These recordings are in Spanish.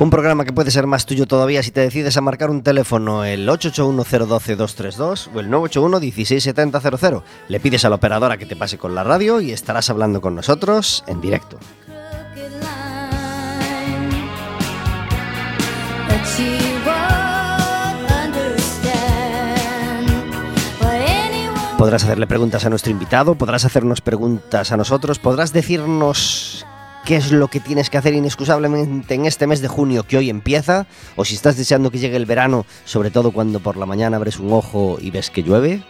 Un programa que puede ser más tuyo todavía si te decides a marcar un teléfono el 881-012-232 o el 981-16700. Le pides a la operadora que te pase con la radio y estarás hablando con nosotros en directo. Podrás hacerle preguntas a nuestro invitado, podrás hacernos preguntas a nosotros, podrás decirnos qué es lo que tienes que hacer inexcusablemente en este mes de junio que hoy empieza, o si estás deseando que llegue el verano, sobre todo cuando por la mañana abres un ojo y ves que llueve.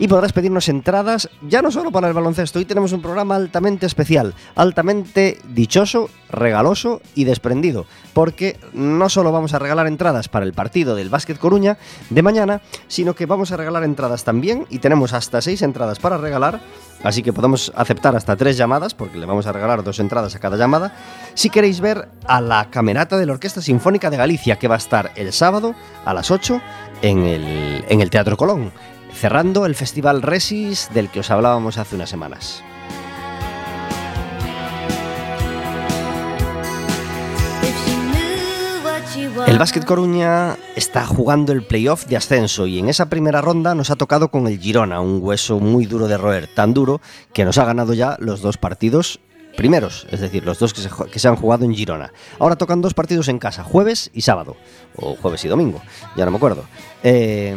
Y podrás pedirnos entradas ya no solo para el baloncesto, hoy tenemos un programa altamente especial, altamente dichoso, regaloso y desprendido, porque no solo vamos a regalar entradas para el partido del Básquet Coruña de mañana, sino que vamos a regalar entradas también y tenemos hasta seis entradas para regalar Así que podemos aceptar hasta tres llamadas, porque le vamos a regalar dos entradas a cada llamada, si queréis ver a la camerata de la Orquesta Sinfónica de Galicia, que va a estar el sábado a las 8 en el, en el Teatro Colón, cerrando el Festival Resis del que os hablábamos hace unas semanas. El Básquet Coruña está jugando el playoff de ascenso y en esa primera ronda nos ha tocado con el Girona, un hueso muy duro de roer, tan duro que nos ha ganado ya los dos partidos primeros, es decir, los dos que se, han jugado en Girona. Ahora tocan dos partidos en casa, jueves y sábado, o jueves y domingo, ya no me acuerdo. Eh,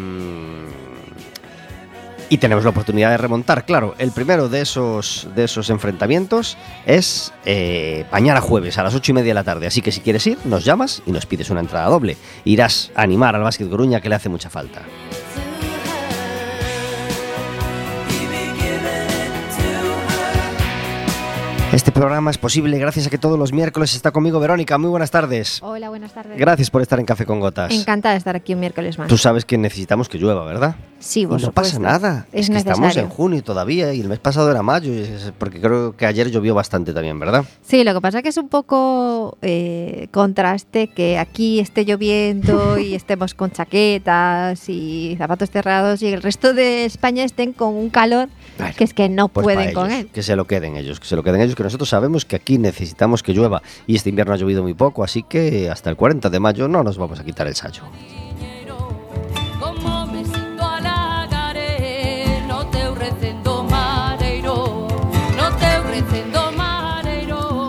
y tenemos la oportunidad de remontar. Claro, el primero de esos, de esos enfrentamientos es eh, mañana jueves a las ocho y media de la tarde. Así que si quieres ir, nos llamas y nos pides una entrada doble. Irás a animar al Básquet Coruña que le hace mucha falta. Este programa es posible gracias a que todos los miércoles está conmigo Verónica. Muy buenas tardes. Hola, buenas tardes. Gracias por estar en Café con Gotas. Encantada de estar aquí un miércoles más. Tú sabes que necesitamos que llueva, ¿verdad? Sí, vos No pasa nada. Es, Es, que necesario. estamos en junio todavía y el mes pasado era mayo, porque creo que ayer llovió bastante también, ¿verdad? Sí, lo que pasa es que es un poco eh, contraste que aquí esté lloviendo y estemos con chaquetas y zapatos cerrados y el resto de España estén con un calor Bueno, que es que no Pues pueden con ellos, él. Que se lo queden ellos, que se lo queden ellos, que nosotros sabemos que aquí necesitamos que llueva y este invierno ha llovido muy poco, así que hasta el 40 de mayo no nos vamos a quitar el sayo.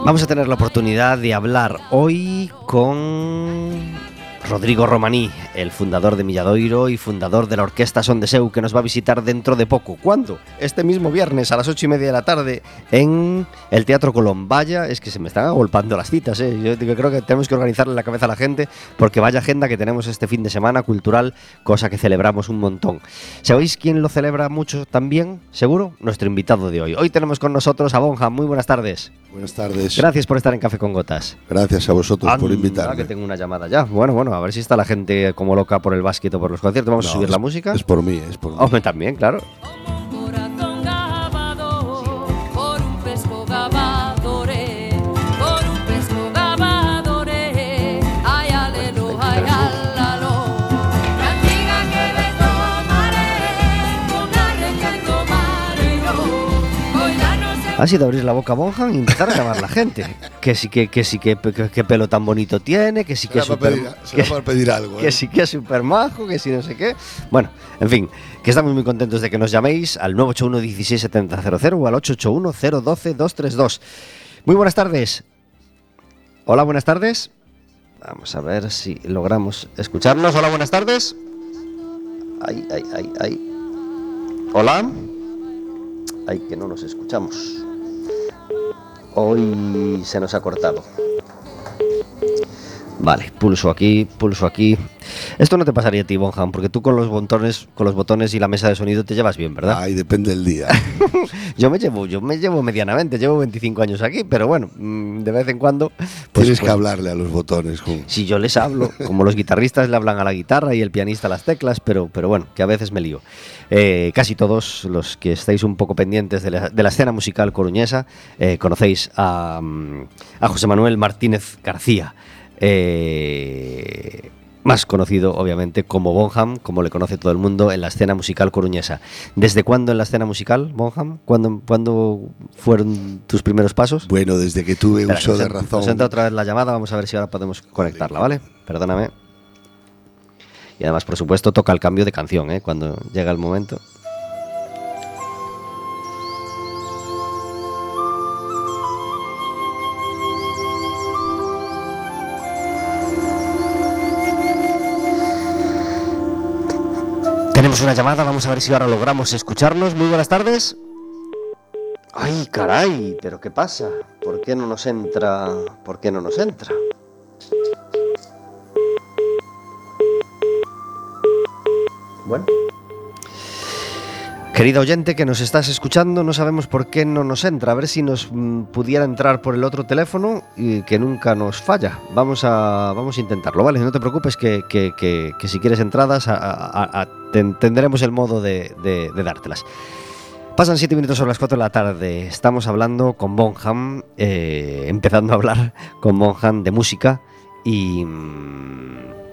Vamos a tener la oportunidad de hablar hoy con Rodrigo Romaní, el fundador de Milladoiro y fundador de la Orquesta Son de Seu, que nos va a visitar dentro de poco. ¿Cuándo? Este mismo viernes a las ocho y media de la tarde en el Teatro Colón. Vaya, es que se me están agolpando las citas. ¿eh? Yo creo que tenemos que organizarle la cabeza a la gente porque vaya agenda que tenemos este fin de semana cultural, cosa que celebramos un montón. ¿Sabéis quién lo celebra mucho también? ¿Seguro? Nuestro invitado de hoy. Hoy tenemos con nosotros a Bonja. Muy buenas tardes. Buenas tardes. Gracias por estar en Café con Gotas. Gracias a vosotros por Anda, invitarme. que tengo una llamada ya. Bueno, bueno, a ver si está la gente como loca por el básquet o por los conciertos. Vamos a subir es- la música. Es por mí, es por mí. Hombre, también, claro. Ha sido abrir la boca a Bonjan y empezar a llamar la gente. Que sí, que, que sí, que, que, que pelo tan bonito tiene, que sí que es súper... pedir, que- para pedir algo. que ¿eh? sí que es súper majo, que sí no sé qué. Bueno, en fin, que estamos muy contentos de que nos llaméis al 981 16700 o al 881 012 232. Muy buenas tardes. Hola, buenas tardes. Vamos a ver si logramos escucharnos. Hola, buenas tardes. Ay, ay, ay, ay. Hola. Ay, que no nos escuchamos. Hoy se nos ha cortado. Vale, pulso aquí, pulso aquí. Esto no te pasaría a ti, Bonham, porque tú con los botones, con los botones y la mesa de sonido te llevas bien, ¿verdad? Ahí depende del día. yo me llevo, yo me llevo medianamente, llevo 25 años aquí, pero bueno, mm, de vez en cuando. Pues, Tienes que hablarle a los botones. Si yo les hablo, como los guitarristas le hablan a la guitarra y el pianista a las teclas, pero, pero bueno, que a veces me lío. Eh, casi todos los que estáis un poco pendientes de la, escena musical coruñesa eh, conocéis a, mm, a José Manuel Martínez García. Eh, más conocido obviamente como Bonham, como le conoce todo el mundo en la escena musical coruñesa. ¿Desde cuándo en la escena musical, Bonham? ¿Cuándo, ¿cuándo fueron tus primeros pasos? Bueno, desde que tuve uso de razón. Nos entra otra vez la llamada, vamos a ver si ahora podemos conectarla, ¿vale? Perdóname. Y además, por supuesto, toca el cambio de canción, ¿eh? Cuando llega el momento. Tenemos una llamada, vamos a ver si ahora logramos escucharnos. Muy buenas tardes. Ay, caray, pero ¿qué pasa? ¿Por qué no nos entra? ¿Por qué no nos entra? Bueno. Querido oyente que nos estás escuchando, no sabemos por qué no nos entra. A ver si nos mm, pudiera entrar por el otro teléfono y que nunca nos falla. Vamos a, vamos a intentarlo, ¿vale? No te preocupes que, si quieres entradas tendremos el modo de, dártelas. Pasan siete minutos sobre las 4 de la tarde. Estamos hablando con Bonham, eh, empezando a hablar con Bonham de música y... Mm,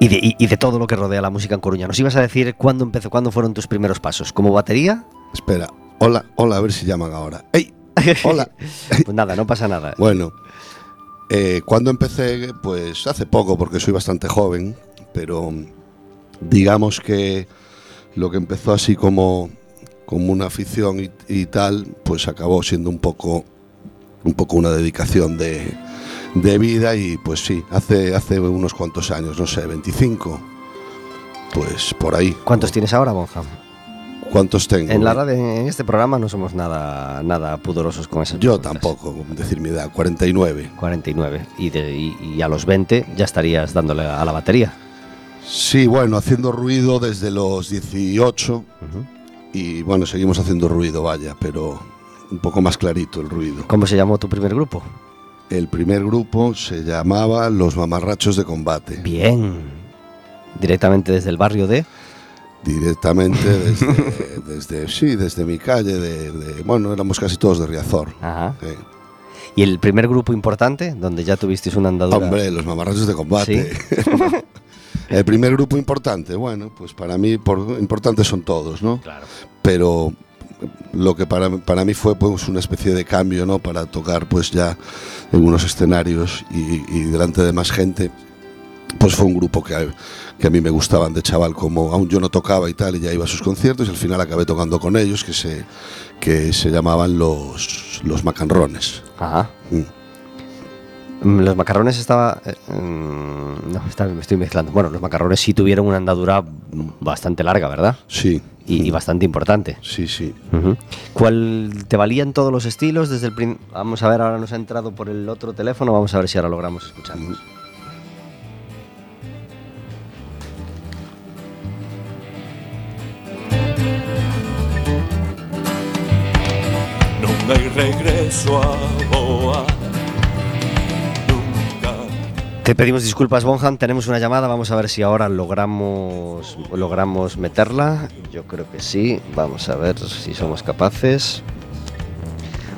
y de, todo lo que rodea la música en Coruña. ¿Nos ibas a decir cuándo empezó, cuándo fueron tus primeros pasos? ¿Como batería? Espera, hola, hola, a ver si llaman ahora. ¡Ey! Hola. pues nada, no pasa nada. Bueno, eh, cuando empecé, pues hace poco, porque soy bastante joven, pero digamos que lo que empezó así como, como una afición y, y tal, pues acabó siendo un poco, un poco una dedicación de, de vida y pues sí, hace, hace unos cuantos años, no sé, 25, pues por ahí. ¿Cuántos tienes ahora, Bonham? ¿Cuántos tengo? En la radio, en este programa no somos nada, nada pudorosos con eso. Yo tampoco, decir mi edad, 49. 49. Y, de, y, a los 20 ya estarías dándole a la batería. Sí, bueno, haciendo ruido desde los 18. Y bueno, seguimos haciendo ruido, vaya, pero un poco más clarito el ruido. ¿Cómo se llamó tu primer grupo? El primer grupo se llamaba Los Mamarrachos de Combate. Bien. Directamente desde el barrio de... Directamente desde, sí, desde mi calle, de, bueno, éramos casi todos de Riazor. Ajá. ¿Y el primer grupo importante, donde ya tuvisteis una andadura? Hombre, los mamarrachos de combate. el primer grupo importante, bueno, pues para mí por, importantes son todos, ¿no? Claro. Pero lo que para, para mí fue pues una especie de cambio, ¿no? Para tocar pues ya en unos escenarios y, delante de más gente, pues fue un grupo que, que, a mí me gustaban de chaval, como aún yo no tocaba y tal, y ya iba a sus conciertos, y al final acabé tocando con ellos, que se, que se llamaban los, los macarrones. Ajá. Mm. Mm, los macarrones estaba. Eh, mm, no, me estoy mezclando. Bueno, los macarrones sí tuvieron una andadura bastante larga, ¿verdad? Sí. Y, bastante importante. Sí, sí. ¿Cuál te valían todos los estilos desde el Vamos a ver, ahora nos ha entrado por el otro teléfono, vamos a ver si ahora logramos escucharnos. No hay regreso a Boa te pedimos disculpas, Bonham. Tenemos una llamada. Vamos a ver si ahora logramos, logramos meterla. Yo creo que sí. Vamos a ver si somos capaces.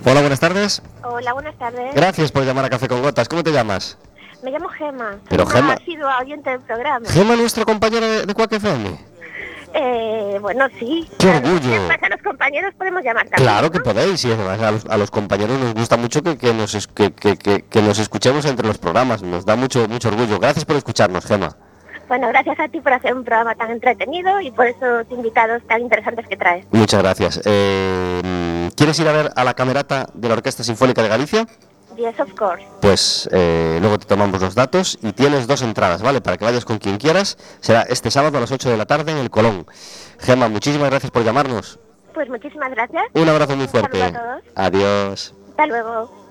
Hola, buenas tardes. Hola, buenas tardes. Gracias por llamar a Café con Gotas. ¿Cómo te llamas? Me llamo Gema. Pero Gema. Ha sido oyente del programa. Gema, nuestro compañero de, de Quack FM. Eh, bueno, sí. ¡Qué orgullo! a los compañeros podemos llamar también. Claro que podéis, y además a los, compañeros nos gusta mucho que, que nos, que, que, nos escuchemos entre los programas. Nos da mucho, mucho orgullo. Gracias por escucharnos, Gema. Bueno, gracias a ti por hacer un programa tan entretenido y por esos invitados tan interesantes que traes. Muchas gracias. Eh, ¿Quieres ir a ver a la camerata de la Orquesta Sinfónica de Galicia? Yes, of course. Pues eh, luego te tomamos los datos y tienes dos entradas, ¿vale? Para que vayas con quien quieras. Será este sábado a las 8 de la tarde en el Colón. Gemma, muchísimas gracias por llamarnos. Pues muchísimas gracias. Un abrazo muy fuerte. a todos. Adiós. Hasta luego.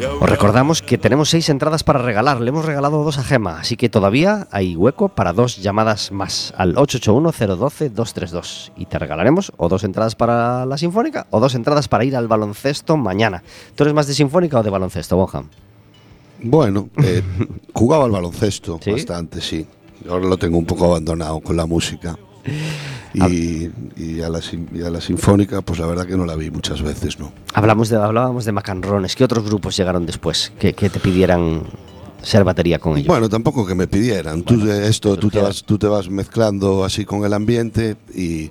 Os recordamos que tenemos seis entradas para regalar. Le hemos regalado dos a Gema, así que todavía hay hueco para dos llamadas más al 881-012-232. Y te regalaremos o dos entradas para la Sinfónica o dos entradas para ir al baloncesto mañana. ¿Tú eres más de Sinfónica o de baloncesto, Bonham? Bueno, eh, jugaba al baloncesto ¿Sí? bastante, sí. Ahora lo tengo un poco abandonado con la música. Y, y a la, y a la sinfónica, pues la verdad que no la vi muchas veces, ¿no? Hablamos de, hablábamos de macanrones. ¿Qué otros grupos llegaron después que, que te pidieran ser batería con ellos? Bueno, tampoco que me pidieran. Tú, de esto, tú, te vas, tú te vas mezclando así con el ambiente y,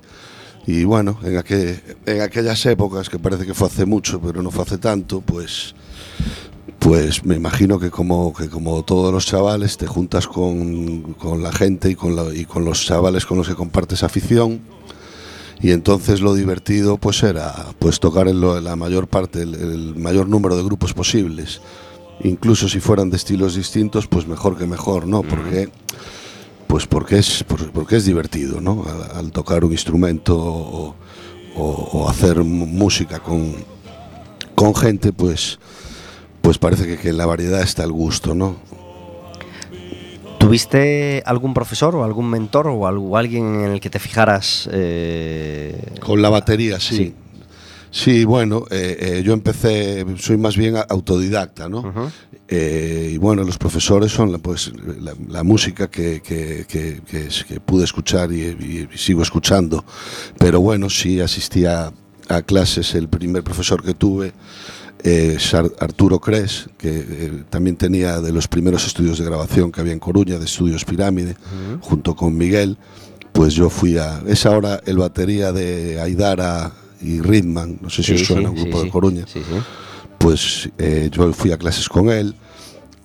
y bueno, en, aquel- en aquellas épocas, que parece que fue hace mucho, pero no fue hace tanto, pues, pues me imagino que como, que como todos los chavales te juntas con, con la gente y con, la- y con los chavales con los que compartes afición. Y entonces lo divertido pues era pues tocar en, lo- en la mayor parte, el, el mayor número de grupos posibles. Incluso si fueran de estilos distintos, pues mejor que mejor, ¿no? Porque pues porque es por- porque es divertido, ¿no? Al, al tocar un instrumento o, o- o hacer música con, con gente, pues pues parece que, que la variedad está el gusto, ¿no? ¿Tuviste algún profesor o algún mentor o algo- alguien en el que te fijaras? eh, Con la batería, sí. Sí. Sí, bueno, eh, eh, yo empecé, soy más bien a- autodidacta, ¿no? Eh, y bueno, los profesores son la, pues, la, la música que, que- que- que pude escuchar y, y- y sigo escuchando. Pero bueno, sí asistía a clases, el primer profesor que tuve eh, Arturo Cres, que eh, también tenía de los primeros estudios de grabación que había en Coruña, de Estudios Pirámide, junto con Miguel. Pues yo fui a. Es ahora el batería de Aidara y Ritman, no sé si Sí, os suena, sí, un grupo sí. de Coruña pues eh, yo fui a clases con él.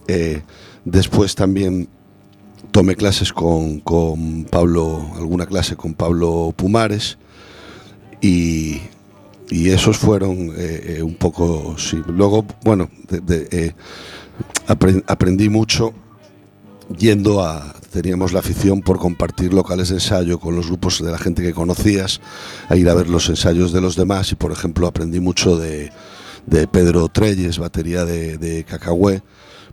Eh, después también tomé clases con, con Pablo, alguna clase con Pablo Pumares. Y, y esos fueron eh, eh, un poco, sí. Luego, bueno, eh, apren- aprendí mucho yendo a teníamos la afición por compartir locales de ensayo con los grupos de la gente que conocías a ir a ver los ensayos de los demás y por ejemplo aprendí mucho de, de Pedro Treyes batería de, de Cacahué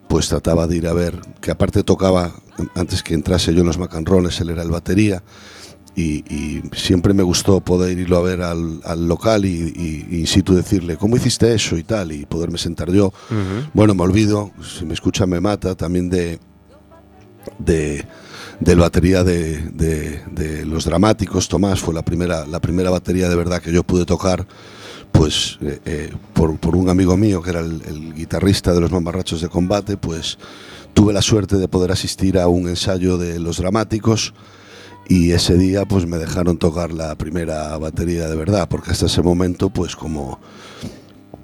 pues trataba de ir a ver que aparte tocaba antes que entrase yo en los macanrones él era el batería y, y siempre me gustó poder irlo a ver al, al local y, y in situ decirle cómo hiciste eso y tal y poderme sentar yo. Bueno, me olvido, si me escucha me mata, también de, de del batería de, de- de los dramáticos, Tomás, fue la primera, la primera batería de verdad que yo pude tocar, pues eh, eh, por, por un amigo mío que era el, el guitarrista de los mamarrachos de combate, pues tuve la suerte de poder asistir a un ensayo de los dramáticos y ese día pues me dejaron tocar la primera batería de verdad, porque hasta ese momento pues como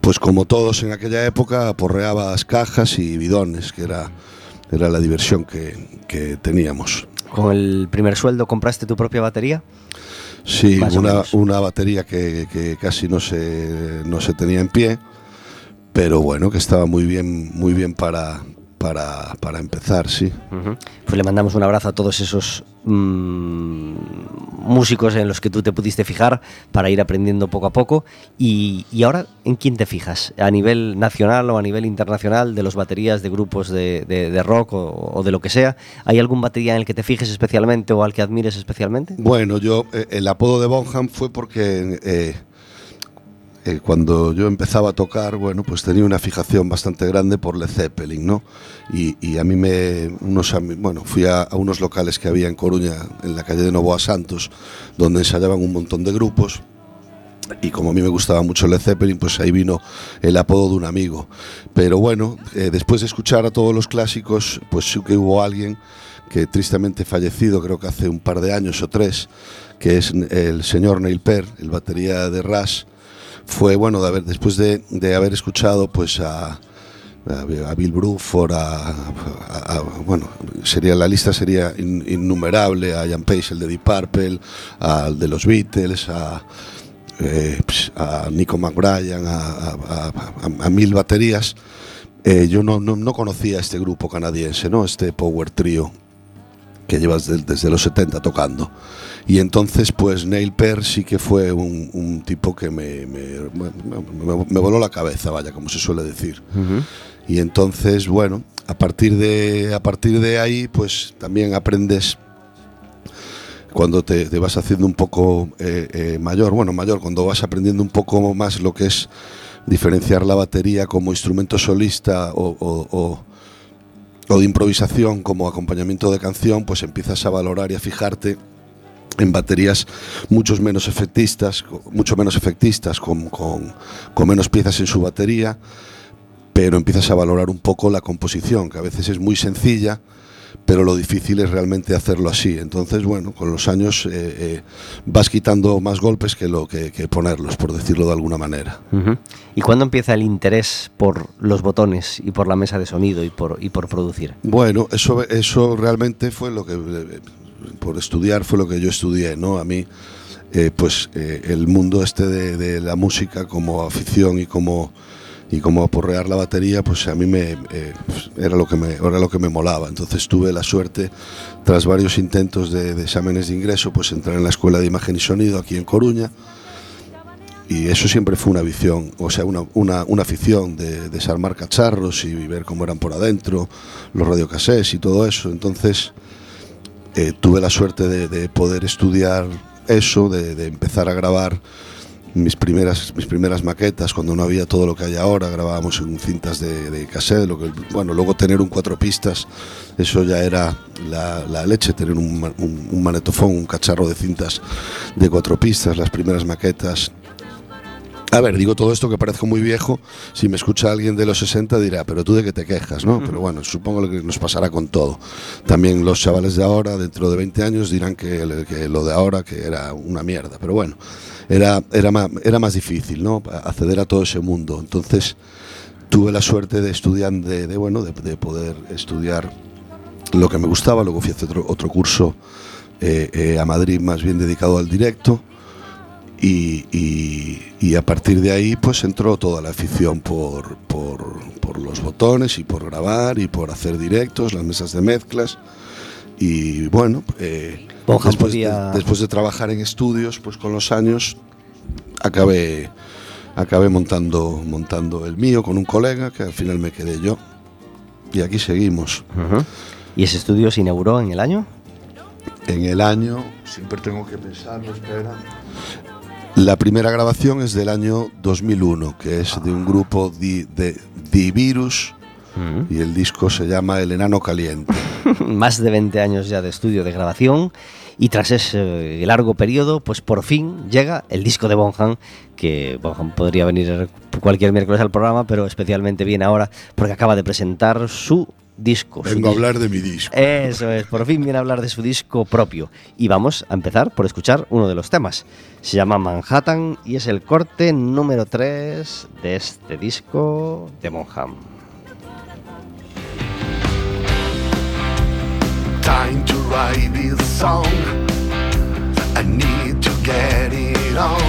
pues como todos en aquella época, aporreabas cajas y bidones, que era, era la diversión que, que teníamos. ¿Con el primer sueldo compraste tu propia batería? Sí, una, una batería que, que casi no se, no se tenía en pie, pero bueno, que estaba muy bien, muy bien para, para, para empezar, sí. Pues le mandamos un abrazo a todos esos mm, músicos en los que tú te pudiste fijar para ir aprendiendo poco a poco. Y, y ahora, ¿en quién te fijas? ¿A nivel nacional o a nivel internacional de los baterías de grupos de, de- rock o, o de lo que sea? ¿Hay algún batería en el que te fijes especialmente o al que admires especialmente? Bueno, yo eh, el apodo de Bonham fue porque eh, eh, cuando yo empezaba a tocar, bueno, pues tenía una fijación bastante grande por Led Zeppelin, ¿no? Y, y a mí me, unos, bueno, fui a, a unos locales que había en Coruña, en la calle de Novoa Santos, donde ensayaban un montón de grupos. Y como a mí me gustaba mucho Led Zeppelin, pues ahí vino el apodo de un amigo. Pero bueno, eh, después de escuchar a todos los clásicos, pues sí que hubo alguien que tristemente fallecido, creo que hace un par de años o tres, que es el señor Neil Peart, el batería de Rush. Fue bueno de haber, después de, de haber escuchado pues a, a, Bill Bruford, a, bueno, sería la lista sería in- innumerable, a Ian Pace, el de Deep Purple, al de los Beatles, a, eh, pues, a Nico McBrien, a mil baterías. Eh, yo no, no, no conocía este grupo canadiense, ¿no? este Power Trio que llevas desde los 70 tocando. Y entonces, pues Neil Peart sí que fue un, un tipo que me, me, me- me- me voló la cabeza, vaya, como se suele decir. Y entonces, bueno, a partir de, a partir de ahí, pues también aprendes cuando te, te vas haciendo un poco eh, eh, mayor, bueno, mayor, cuando vas aprendiendo un poco más lo que es diferenciar la batería como instrumento solista o, o- o- o de improvisación como acompañamiento de canción, pues empiezas a valorar y a fijarte en baterías muchos menos efectistas, mucho menos efectistas, con, con- con menos piezas en su batería, pero empiezas a valorar un poco la composición, que a veces es muy sencilla, pero lo difícil es realmente hacerlo así. Entonces, bueno, con los años eh, eh, vas quitando más golpes que, lo, que, que ponerlos, por decirlo de alguna manera. ¿Y cuándo empieza el interés por los botones y por la mesa de sonido y por, y por producir? Bueno, eso, eso realmente fue lo que, eh, por estudiar, fue lo que yo estudié, ¿no? A mí, eh, pues el mundo este de, de la música como afición y como y como aporrear la batería, pues a mí me eh, era lo que me era lo que me molaba. Entonces tuve la suerte, tras varios intentos de, de exámenes de ingreso, pues entrar en la escuela de imagen y sonido aquí en Coruña. Y eso siempre fue una visión, o sea, una, una, una afición de desarmar cacharros y ver cómo eran por adentro, los radiocassettes y todo eso. Entonces eh, tuve la suerte de, de poder estudiar eso, de, de empezar a grabar mis primeras, mis primeras maquetas cuando no había todo lo que hay ahora, grabábamos en cintas de, de cassette, lo que, bueno, luego tener un cuatro pistas, eso ya era la, leche, tener un manetofón, un cacharro de cintas de cuatro pistas, las primeras maquetas. A ver, digo todo esto que parezco muy viejo, si me escucha alguien de los 60 dirá, pero tú de qué te quejas, ¿no? Pero bueno, supongo que nos pasará con todo. También los chavales de ahora, dentro de 20 años, dirán que, lo de ahora que era una mierda, pero bueno, era, era, más, era más difícil, ¿no? Acceder a todo ese mundo. Entonces, tuve la suerte de estudiar, de, bueno, de, de poder estudiar lo que me gustaba, luego fui a hacer otro, otro curso eh, eh, a Madrid más bien dedicado al directo y, y- y a partir de ahí pues entró toda la afición por, por, por los botones y por grabar y por hacer directos, las mesas de mezclas y bueno, eh, después, podía- de, después de trabajar en estudios pues con los años acabé, acabé montando, montando el mío con un colega que al final me quedé yo y aquí seguimos. ¿Y ese estudio se inauguró en el año? En el año, siempre tengo que pensarlo, espera. La primera grabación es del año 2001, que es de un grupo di- de The Virus Ujú. y el disco se llama El Enano Caliente. Más de 20 años ya de estudio de grabación y tras ese largo periodo, pues por fin llega el disco de Bonham, que Bonham podría venir cualquier miércoles al programa, pero especialmente viene ahora porque acaba de presentar su disco. Vengo a hablar de mi disco. Eso es, por fin viene a hablar de su disco propio. Y vamos a empezar por escuchar uno de los temas. Se llama Manhattan y es el corte número 3 de este disco de Bonham. time to write this song. I need to get it on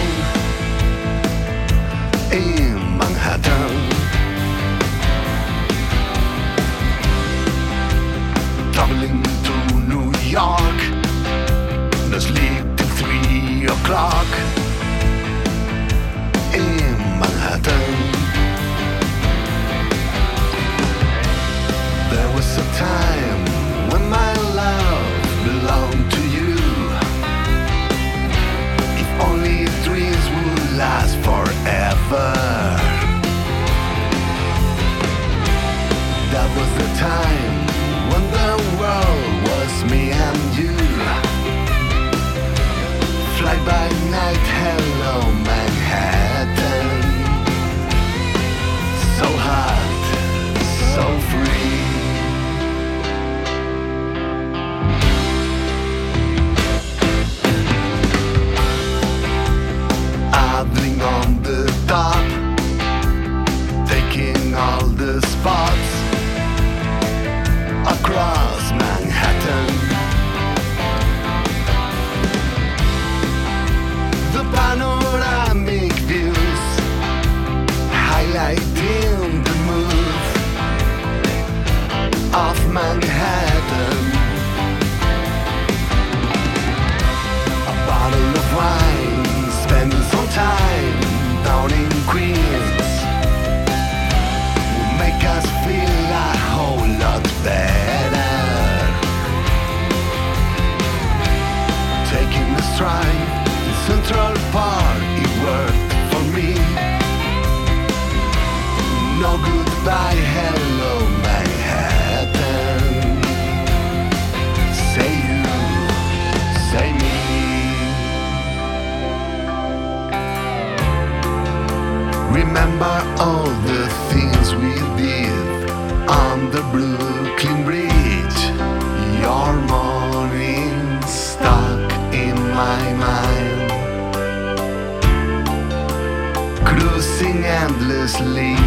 in Manhattan. Traveling to New York. Das liegt um 3 o'clock. sleep.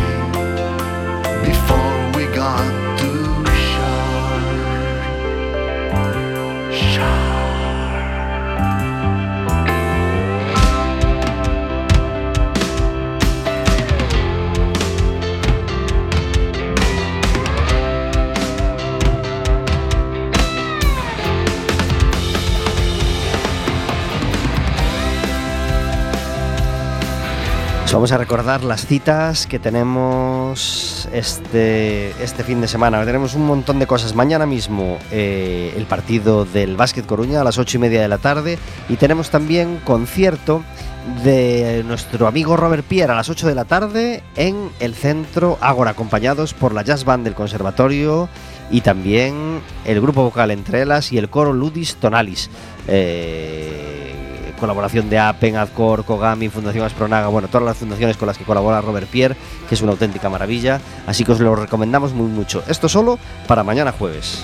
Os vamos a recordar las citas que tenemos este, este fin de semana. Tenemos un montón de cosas. Mañana mismo eh, el partido del Básquet Coruña a las ocho y media de la tarde. Y tenemos también concierto de nuestro amigo Robert Pierre a las 8 de la tarde en el centro Ágora, acompañados por la Jazz Band del Conservatorio y también el grupo vocal Entre Elas y el coro Ludis Tonalis. Eh, colaboración de Apen, Adcor, Kogami, Fundación Aspronaga, bueno, todas las fundaciones con las que colabora Robert Pierre, que es una auténtica maravilla, así que os lo recomendamos muy mucho. Esto solo para mañana jueves.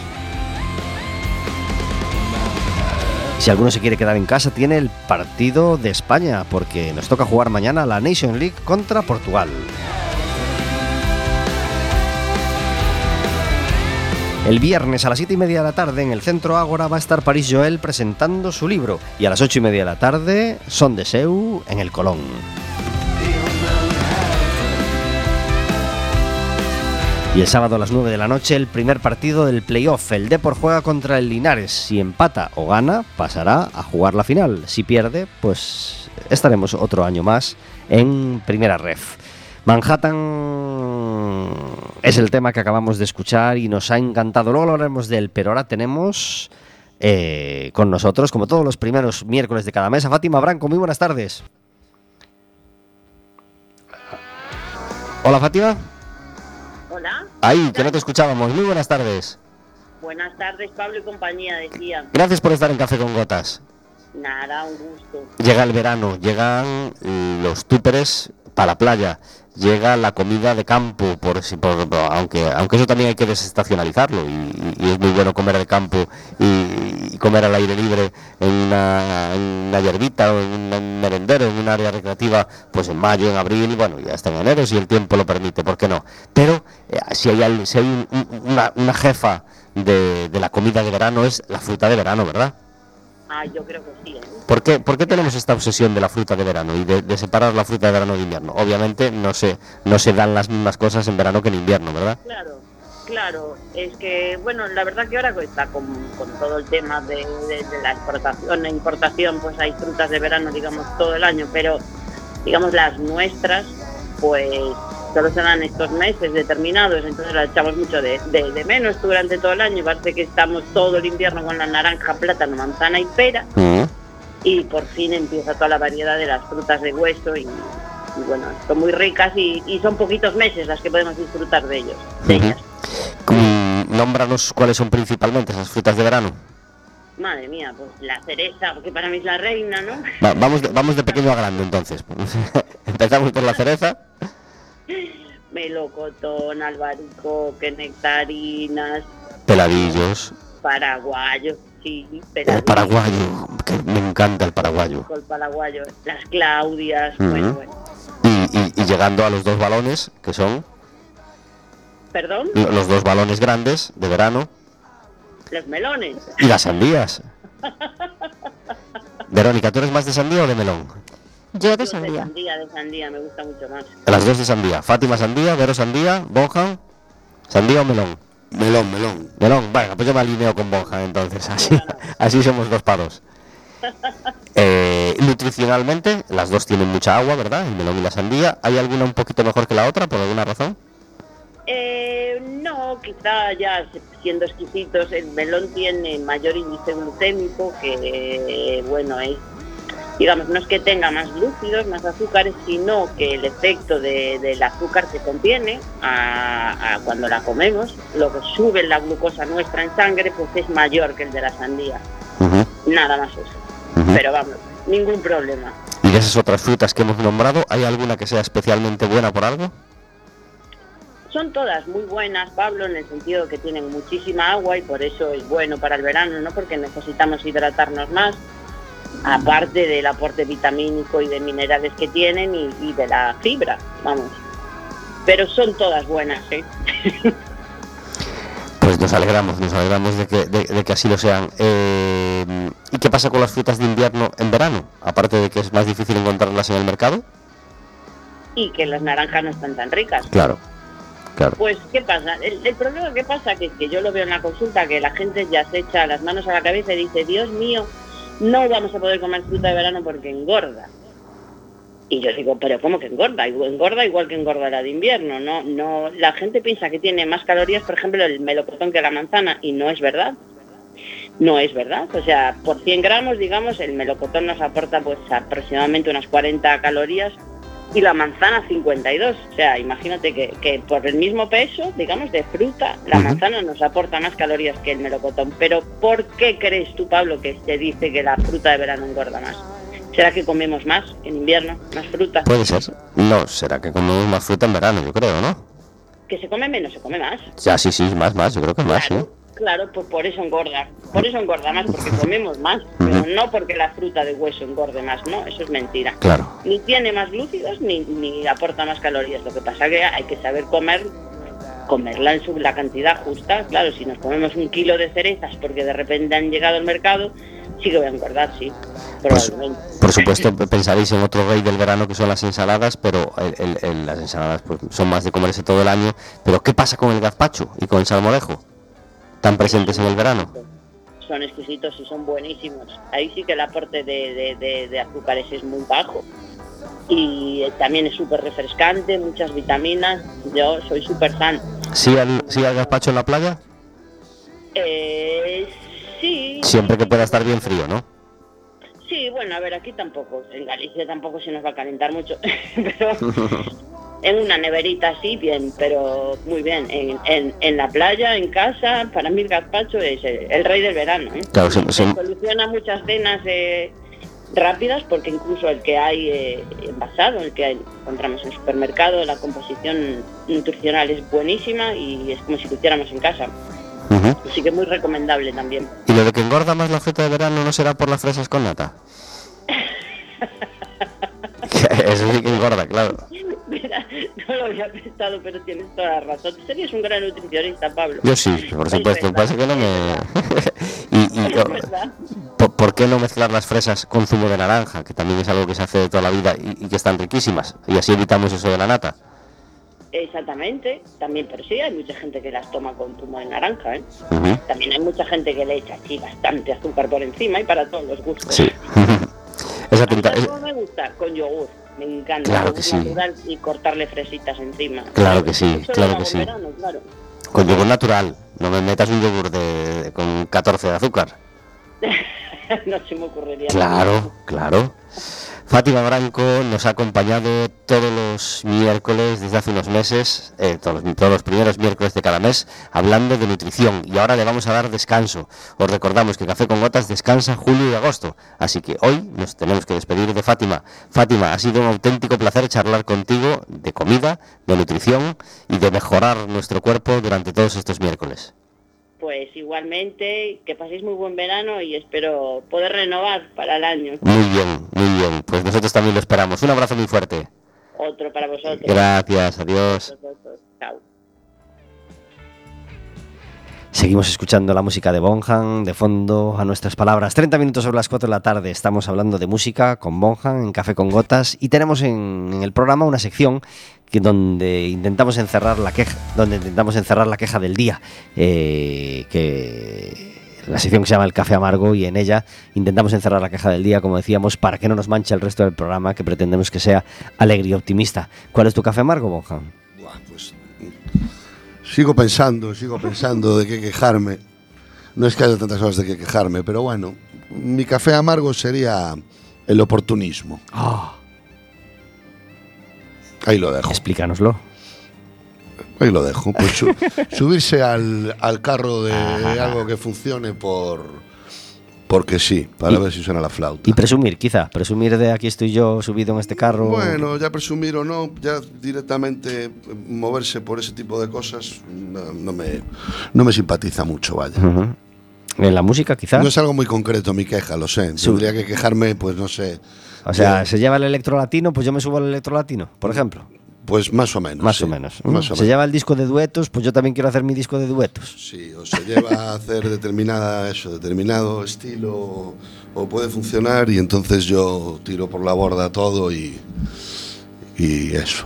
Si alguno se quiere quedar en casa, tiene el partido de España, porque nos toca jugar mañana la Nation League contra Portugal. El viernes a las 7 y media de la tarde en el Centro Ágora va a estar París Joel presentando su libro y a las 8 y media de la tarde Son de Seu en el Colón. Y el sábado a las 9 de la noche el primer partido del playoff. El Depor juega contra el Linares. Si empata o gana, pasará a jugar la final. Si pierde, pues estaremos otro año más en primera ref. Manhattan es el tema que acabamos de escuchar y nos ha encantado. Luego hablaremos de él, pero ahora tenemos eh, con nosotros, como todos los primeros miércoles de cada mes, a Fátima Branco. Muy buenas tardes. Hola Fátima. Hola, Ahí, que no te escuchábamos. Muy buenas tardes. buenas tardes Pablo y compañía, decía. Gracias por estar en Café con Gotas. Nada, un gusto. Llega el verano, llegan los túperes para la playa, llega la comida de campo, por, por- aunque, aunque eso también hay que desestacionalizarlo y, es muy bueno comer de campo y, comer al aire libre en una, en hierbita o en un merendero, en un área recreativa, pues en mayo, en abril, bueno, ya hasta en enero si el tiempo lo permite, ¿por qué no? Pero eh, si hay, si hay un- una, una jefa de, de la comida de verano es la fruta de verano, ¿verdad? Ah, yo creo que sí, ¿eh? ¿Por qué, por qué tenemos esta obsesión de la fruta de verano y de, de separar la fruta de verano de invierno? Obviamente no se, no se dan las mismas cosas en verano que en invierno, ¿verdad? Claro, claro. Es que, bueno, la verdad que ahora está con, con todo el tema de, de- de la exportación e importación, pues hay frutas de verano, digamos, todo el año, pero, digamos, las nuestras, pues solo se dan estos meses determinados, entonces las echamos mucho de, de- de menos durante todo el año parece que estamos todo el invierno con la naranja, plátano, manzana y pera. y por fin empieza toda la variedad de las frutas de hueso y, y bueno, son muy ricas y, y son poquitos meses las que podemos disfrutar de ellos. de Ujú. ellas. Mm, Nómbranos cuáles son principalmente esas frutas de verano. Madre mía, pues la cereza, porque para mí es la reina, ¿no? Va- vamos, de, vamos de pequeño a grande entonces. Empezamos por la cereza. Melocotón, albaricoque, nectarinas, Peladillos. paraguayos, sí, El peladillos, paraguayo, que me encanta el paraguayo. el paraguayo, las claudias, bueno, bueno. Y, y- y llegando a los dos balones, que son Perdón, lo- los dos balones grandes de verano, los melones. y las sandías. Verónica, ¿tú eres más de sandía o de melón? Yo de De sandía. sandía, de sandía, me gusta mucho más. Las dos de sandía. Fátima sandía, Vero sandía, Bonjan, sandía o melón. Melón, melón. Melón, venga, pues yo me alineo con Bonjan entonces. Así, así somos dos paros. Eh, nutricionalmente, las dos tienen mucha agua, ¿verdad? El melón y la sandía. ¿Hay alguna un poquito mejor que la otra por alguna razón? Eh, no, quizá ya siendo exquisitos, el melón tiene mayor índice glucémico, que bueno, es, digamos, no es que tenga más glúcidos, más azúcares, sino que el efecto de- del azúcar que contiene a, a cuando la comemos, lo que sube la glucosa nuestra en sangre, pues es mayor que el de la sandía. Nada más eso. Pero vamos, ningún problema. Y de esas otras frutas que hemos nombrado, ¿hay alguna que sea especialmente buena por algo? Son todas muy buenas, Pablo, en el sentido que tienen muchísima agua y por eso es bueno para el verano, ¿no? Porque necesitamos hidratarnos más, aparte del aporte vitamínico y de minerales que tienen y, y de la fibra, vamos. Pero son todas buenas, ¿eh? Pues nos alegramos, nos alegramos de que, de, de que así lo sean. Eh, ¿Y qué pasa con las frutas de invierno en verano? Aparte de que es más difícil encontrarlas en el mercado. Y que las naranjas no están tan ricas. Claro, claro. Pues, ¿qué pasa? El, el problema que pasa que, que yo lo veo en la consulta, que la gente ya se echa las manos a la cabeza y dice, Dios mío, no vamos a poder comer fruta de verano porque engorda. Y yo digo, pero ¿cómo que engorda? Engorda igual que engorda la de invierno, ¿no? no La gente piensa que tiene más calorías, por ejemplo, el melocotón que la manzana, y no es verdad. No es verdad. O sea, por 100 gramos, digamos, el melocotón nos aporta pues aproximadamente unas 40 calorías y la manzana 52. O sea, imagínate que, que por el mismo peso, digamos, de fruta, la manzana nos aporta más calorías que el melocotón. Pero ¿por qué crees tú, Pablo, que se dice que la fruta de verano engorda más? ¿Será que comemos más en invierno, más fruta? Puede ser. No, será que comemos más fruta en verano, yo creo, ¿no? Que se come menos, se come más. Ya, sí, sí, más, más, yo creo que más, claro, pues por eso engorda. Por eso engorda más, porque comemos más. Pero no porque la fruta de hueso engorde más, no, eso es mentira. Claro. Ni tiene más glúcidos ni, ni aporta más calorías. Lo que pasa que hay que saber comer, comerla en su, la cantidad justa. Claro, si nos comemos un kilo de cerezas porque de repente han llegado al mercado, sí que voy a engordar, sí. Pues, por supuesto, pensaréis en otro rey del verano que son las ensaladas, pero el- el- el- las ensaladas pues, son más de comerse todo el año. Pero ¿qué pasa con el gazpacho y con el salmorejo? Tan presentes en el verano. Son exquisitos y son buenísimos. Ahí sí que el aporte de, de- de- de azúcares es muy bajo. Y también es súper refrescante, muchas vitaminas. Yo soy súper fan. ¿Sí al, sí al gazpacho en la playa? Eh, sí. Siempre que pueda estar bien frío, ¿no? Sí, bueno, a ver, aquí tampoco, en Galicia tampoco se nos va a calentar mucho, pero en una neverita sí, bien, pero muy bien. En, en, en la playa, en casa, para mí el gazpacho es el, el rey del verano. ¿eh? Claro, se- se- Soluciona muchas cenas eh, rápidas, porque incluso el que hay eh, envasado, el que encontramos en el supermercado, la composición nutricional es buenísima y es como si lo hiciéramos en casa. Así que muy recomendable también. ¿Y lo de que engorda más la fruta de verano no será por las fresas con nata? Eso sí que engorda, claro. Mira, no lo había pensado, pero tienes toda la razón. Tú serías un gran nutricionista, Pablo. Yo sí, por Es supuesto. Pasa que no me... y, verdad. ¿por, por qué no mezclar las fresas con zumo de naranja? Que también es algo que se hace de toda la vida y, y que están riquísimas. Y así evitamos eso de la nata. Exactamente, también, pero sí, hay mucha gente que las toma con zumo de naranja, ¿eh? También hay mucha gente que le echa así bastante azúcar por encima y para todos los gustos. Sí. Esa A mí tinta- ¿sabes es- cómo me gusta? Con yogur, me encanta. Claro que sí. natural y cortarle fresitas encima. Claro que sí, Eso claro que sí. verano, claro. Con yogur natural. No me metas un yogur de, con 14 de azúcar. no se me ocurriría. Claro, claro. Fátima Branco nos ha acompañado todos los miércoles desde hace unos meses, eh, todos, los, todos los primeros miércoles de cada mes, hablando de nutrición. Y ahora le vamos a dar descanso. Os recordamos que Café con Gotas descansa julio y agosto. Así que hoy nos tenemos que despedir de Fátima. Fátima, ha sido un auténtico placer charlar contigo de comida, de nutrición y de mejorar nuestro cuerpo durante todos estos miércoles. Pues igualmente, que paséis muy buen verano y espero poder renovar para el año. Muy bien, muy bien. Pues nosotros también lo esperamos. Un abrazo muy fuerte. Otro para vosotros. Gracias, adiós. Chao. Seguimos escuchando la música de Bonham, de fondo a nuestras palabras. 30 minutos sobre las 4 de la tarde. Estamos hablando de música con Bonham en Café con Gotas y tenemos en, el programa una sección que donde intentamos encerrar la queja, donde intentamos encerrar la queja del día, eh, que la sección que se llama el café amargo y en ella intentamos encerrar la queja del día, como decíamos, para que no nos manche el resto del programa, que pretendemos que sea alegre y optimista. ¿Cuál es tu café amargo, Bonham? Pues, sigo pensando, sigo pensando de qué quejarme. No es que haya tantas cosas de qué quejarme, pero bueno, mi café amargo sería el oportunismo. Ahí lo dejo. Explícanoslo. Ahí lo dejo. Pues su- subirse al, al carro de algo que funcione por, porque sí, para Y- ver si suena la flauta. Y presumir, quizá. Presumir de aquí estoy yo subido en este carro. Bueno, ya presumir o no, ya directamente eh, moverse por ese tipo de cosas no, no me, no me simpatiza mucho, vaya. En la música, quizá. No es algo muy concreto mi queja, lo sé. Tendría que quejarme, pues no sé. o sea, se lleva el electro latino, pues yo me subo al electro latino, por ejemplo. Pues más o menos. Más sí, o menos. Más se o menos. lleva el disco de duetos, pues yo también quiero hacer mi disco de duetos. Sí, o se lleva a hacer determinada, eso, determinado estilo, o, o puede funcionar, y entonces yo tiro por la borda todo y, y eso.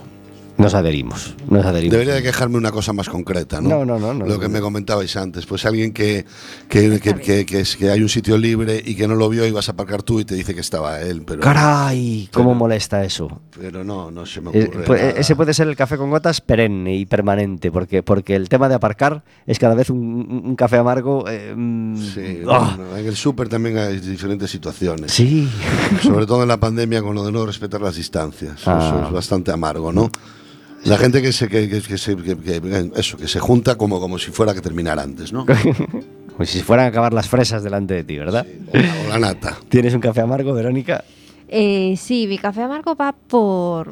Nos adherimos. Nos adherimos. Debería de quejarme una cosa más concreta, ¿no? No, no, no, no. Lo que me comentabais antes, pues alguien que, que, que, que- que es- que hay un sitio libre y que no lo vio y vas a aparcar tú y te dice que estaba él, pero, Caray, cómo Pero- molesta eso. pero no, no se me Eh, ocurre. pues, eh, nada. ese puede ser el café con gotas perenne y permanente, porque, porque el tema de aparcar es cada vez un, un café amargo. eh, mm, Sí, ah, bueno, en el súper también hay diferentes situaciones. sí. Sobre todo en la pandemia con lo de no respetar las distancias. Ah. Eso es bastante amargo, ¿no? La gente que se, que, que- que se, que- que- eso, que se junta como, como si fuera que terminar antes, ¿no? Como si fueran a acabar las fresas delante de ti, ¿verdad? O la, o la nata. ¿Tienes un café amargo, Verónica? Eh, sí, mi café amargo va por...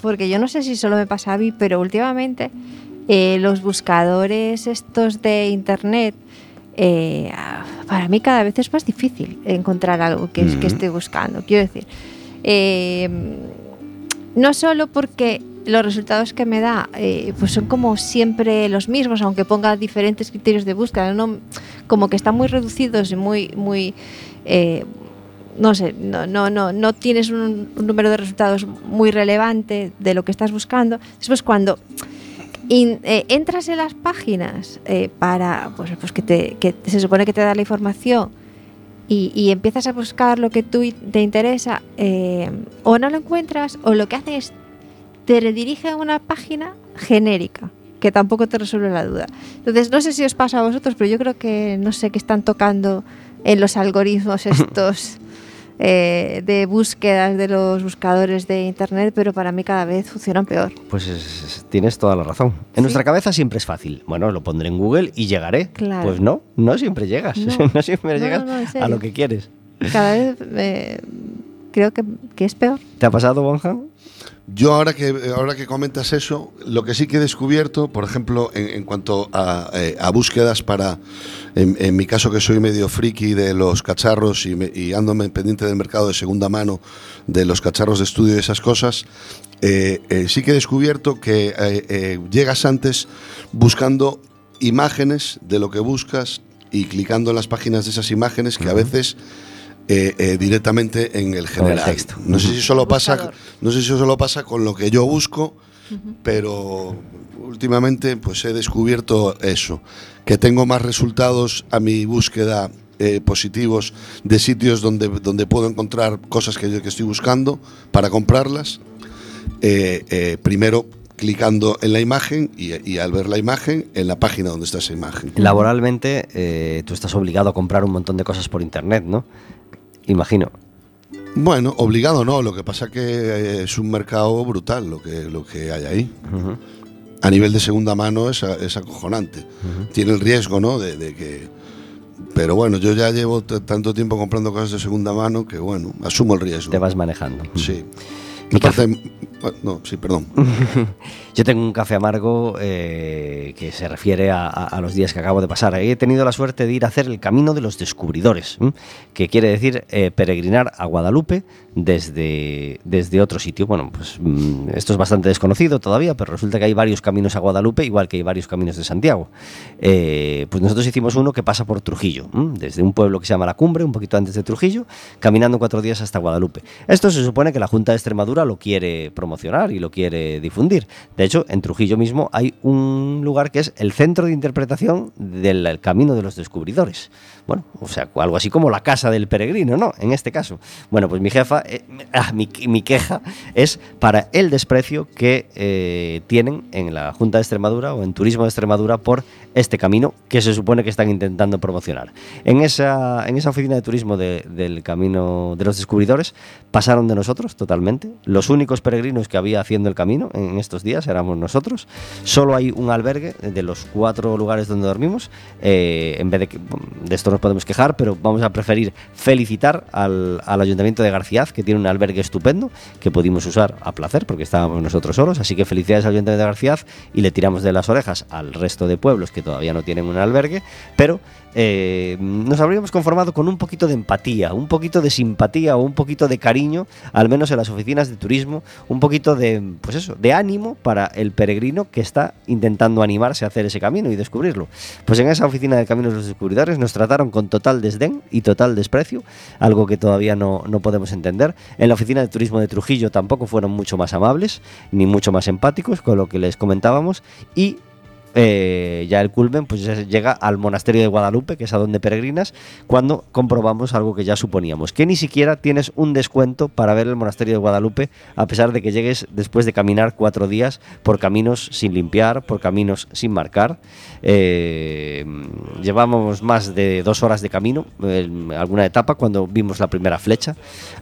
Porque yo no sé si solo me pasa a mí, pero últimamente eh, los buscadores estos de internet, eh, para mí cada vez es más difícil encontrar algo que, es- que estoy buscando. Quiero decir, eh, no solo porque los resultados que me da eh, pues son como siempre los mismos, aunque ponga diferentes criterios de búsqueda, ¿no? como que están muy reducidos y muy, muy eh, no sé, no, no, no, no tienes un, número de resultados muy relevante de lo que estás buscando. Después cuando eh, entras en las páginas para, pues, pues que, te, que se supone que te da la información y, y empiezas a buscar lo que tú te interesa, o no lo encuentras, o lo que hace es te redirige a una página genérica que tampoco te resuelve la duda. Entonces, no sé si os pasa a vosotros, pero yo creo que no sé qué están tocando en los algoritmos estos eh, de búsquedas de los buscadores de internet, pero para mí cada vez funcionan peor. Pues es- es- tienes toda la razón. En Sí. nuestra cabeza siempre es fácil. Bueno, lo pondré en Google y llegaré. Claro. Pues no, no siempre llegas. No, No. siempre No, llegas no, a lo que quieres. Cada vez eh, creo que, que es peor. ¿Te ha pasado, Bonham? Yo ahora que, ahora que comentas eso, lo que sí que he descubierto, por ejemplo, en, en cuanto a, eh, a búsquedas para, en, en mi caso que soy medio friki de los cacharros y, me- y ando pendiente del mercado de segunda mano, de los cacharros de estudio y esas cosas, eh, eh, sí que he descubierto que eh, eh, llegas antes buscando imágenes de lo que buscas y clicando en las páginas de esas imágenes que a veces... eh, eh, directamente en el general. texto. No sé si solo pasa, no sé si solo pasa con lo que yo busco, pero últimamente pues he descubierto eso, que tengo más resultados a mi búsqueda eh, positivos de sitios donde, donde puedo encontrar cosas que yo que estoy buscando para comprarlas. eh, eh, primero clicando en la imagen y, y al ver la imagen en la página donde está esa imagen. Laboralmente, eh, tú estás obligado a comprar un montón de cosas por internet, ¿no? Imagino. Bueno, obligado no, lo que pasa que eh, es un mercado brutal lo que, lo que hay ahí. A nivel de segunda mano es, es acojonante. Tiene el riesgo, ¿no? De, de que. Pero bueno, yo ya llevo tanto tiempo comprando cosas de segunda mano que, bueno, asumo el riesgo. Te vas manejando. Sí. Mi Aparte, bueno, no, sí, perdón. Yo tengo un café amargo eh, que se refiere a, los días que acabo de pasar. He tenido la suerte de ir a hacer el camino de los descubridores, que quiere decir eh, peregrinar a Guadalupe desde, desde otro sitio. Bueno, pues mm, esto es bastante desconocido todavía, pero resulta que hay varios caminos a Guadalupe, igual que hay varios caminos de Santiago. Eh, pues nosotros hicimos uno que pasa por Trujillo, desde un pueblo que se llama La Cumbre, un poquito antes de Trujillo, caminando cuatro días hasta Guadalupe. Esto se supone que la Junta de Extremadura lo quiere promocionar y lo quiere difundir. Hecho, en Trujillo mismo hay un lugar que es el centro de interpretación del el camino de los descubridores. Bueno, o sea, algo así como la casa del peregrino, ¿no? En este caso. Bueno, pues mi jefa, eh, ah, mi, mi queja es para el desprecio que eh, tienen en la Junta de Extremadura o en Turismo de Extremadura por este camino que se supone que están intentando promocionar. En esa, en esa oficina de turismo de- del Camino de los Descubridores pasaron de nosotros totalmente, Los únicos peregrinos que había haciendo el camino en estos días éramos nosotros. Solo hay un albergue de los cuatro lugares donde dormimos. Eh, en vez de esto nos podemos quejar, pero vamos a preferir felicitar al, al Ayuntamiento de Garciaz, que tiene un albergue estupendo que pudimos usar a placer porque estábamos nosotros solos. Así que felicidades al Ayuntamiento de Garciaz y le tiramos de las orejas al resto de pueblos que todavía no tienen un albergue, pero eh, nos habríamos conformado con un poquito de empatía, un poquito de simpatía o un poquito de cariño, al menos en las oficinas de turismo, un poquito de, pues eso, de ánimo para el peregrino que está intentando animarse a hacer ese camino y descubrirlo. Pues en esa oficina de Caminos de los Descubridores nos trataron con total desdén y total desprecio, algo que todavía no, no podemos entender. En la oficina de turismo de Trujillo tampoco fueron mucho más amables, ni mucho más empáticos con lo que les comentábamos y eh, ya el culmen pues llega al monasterio de Guadalupe, que es a donde peregrinas, cuando comprobamos algo que ya suponíamos, que ni siquiera tienes un descuento para ver el monasterio de Guadalupe, a pesar de que llegues después de caminar cuatro días por caminos sin limpiar, por caminos sin marcar. Eh, llevamos más de dos horas de camino, en alguna etapa, cuando vimos la primera flecha.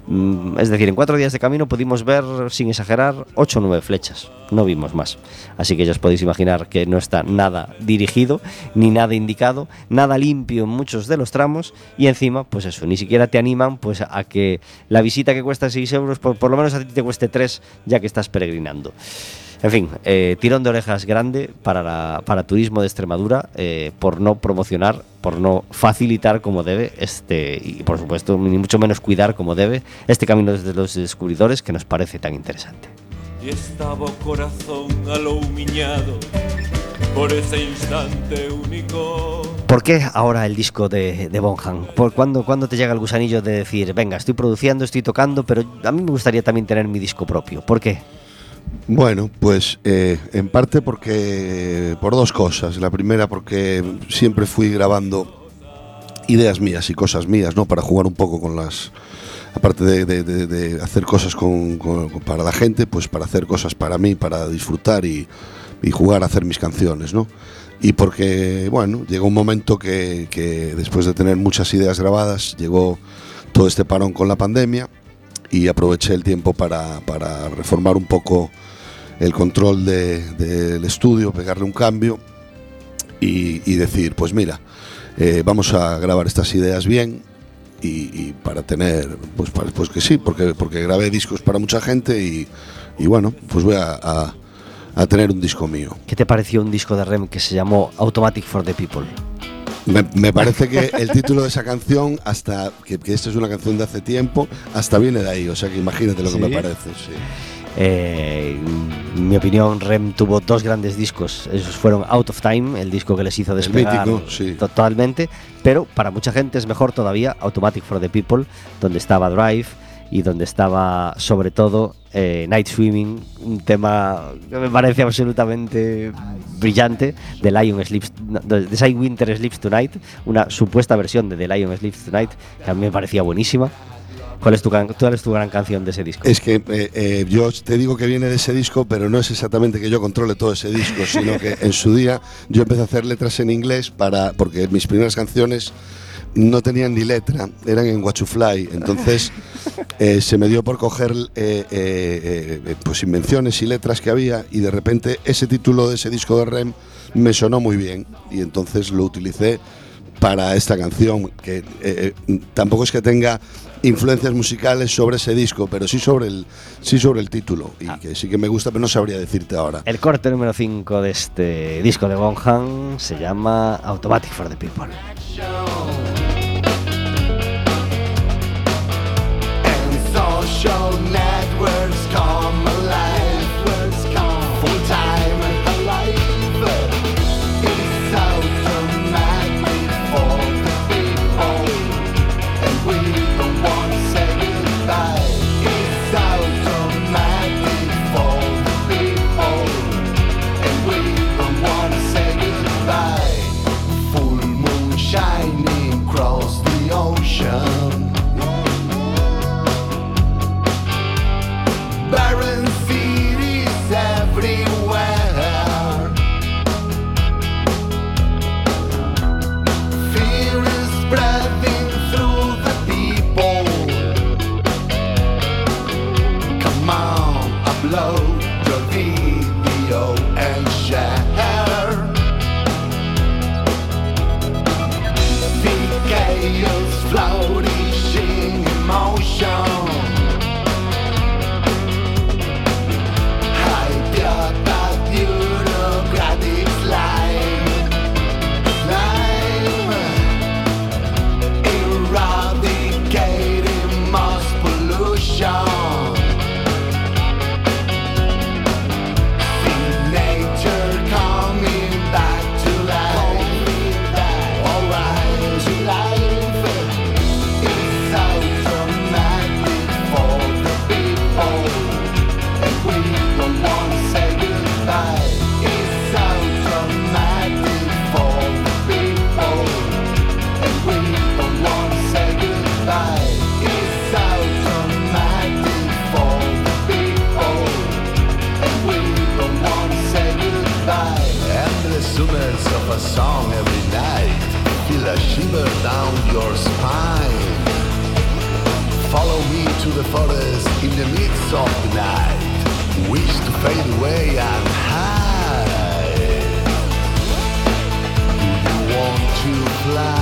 Mm, Es decir, en cuatro días de camino pudimos ver, sin exagerar, ocho o nueve flechas. No vimos más. Así que ya os podéis imaginar que no está nada dirigido, ni nada indicado, nada limpio en muchos de los tramos y encima, pues eso, ni siquiera te animan pues a que la visita que cuesta 6 euros, por, lo menos a ti te cueste 3 ya que estás peregrinando. En fin, eh, tirón de orejas grande para, la- para turismo de Extremadura eh, por no promocionar, por no facilitar como debe este y por supuesto ni mucho menos cuidar como debe este camino desde los descubridores que nos parece tan interesante. Y estaba corazón aloumiñado por ese instante único. ¿Por qué ahora el disco de, de Bonham? ¿Por cuándo, cuándo te llega el gusanillo de decir, venga, estoy produciendo, estoy tocando, pero a mí me gustaría también tener mi disco propio? ¿Por qué? Bueno, pues eh, en parte porque por dos cosas. La primera porque siempre fui grabando ideas mías y cosas mías, ¿no? Para jugar un poco con las... Aparte de, de- de- de hacer cosas con- con- para la gente, pues para hacer cosas para mí, para disfrutar y, y jugar a hacer mis canciones, ¿no? Y porque, bueno, llegó un momento que, que después de tener muchas ideas grabadas, llegó todo este parón con la pandemia y aproveché el tiempo para, para reformar un poco el control de- del estudio, pegarle un cambio y, decir, pues mira, eh, vamos a grabar estas ideas bien y, para tener, pues, pues que sí, porque, porque grabé discos para mucha gente y, y bueno, pues voy a- a tener un disco mío. ¿Qué te pareció un disco de Rem que se llamó Automatic for the People? Me, me parece que el título de esa canción, hasta que, que esta es una canción de hace tiempo, hasta viene de ahí, o sea que imagínate lo que me parece. Sí. Eh, en mi opinión, Rem tuvo dos grandes discos. Esos fueron Out of Time, el disco que les hizo despegar mítico, sí. totalmente. Pero para mucha gente es mejor todavía Automatic for the People, donde estaba Drive y donde estaba sobre todo eh, Night Swimming, un tema que me parece absolutamente brillante de Lion Sleeps, de de Sai Winter Sleeps Tonight, una supuesta versión de The Lion Sleeps Tonight que a mí me parecía buenísima. ¿Cuál es tu, cuál es tu gran canción de ese disco? Es que eh, eh, yo te digo que viene de ese disco, pero no es exactamente que yo controle todo ese disco, sino que en su día yo empecé a hacer letras en inglés para porque mis primeras canciones no tenían ni letra, eran en What to Fly. Entonces eh, se me dio por coger eh, eh, pues invenciones y letras que había y de repente ese título de ese disco de Rem me sonó muy bien y entonces lo utilicé para esta canción que tampoco es que tenga influencias musicales sobre ese disco, pero sí sobre el sí sobre el título y que sí que me gusta, pero no sabría decirte ahora. El corte número 5 de este disco de Bonham se llama Automatic for the People. Love. The forest in the midst of the night. Wish to fade away and hide. Do you want to fly?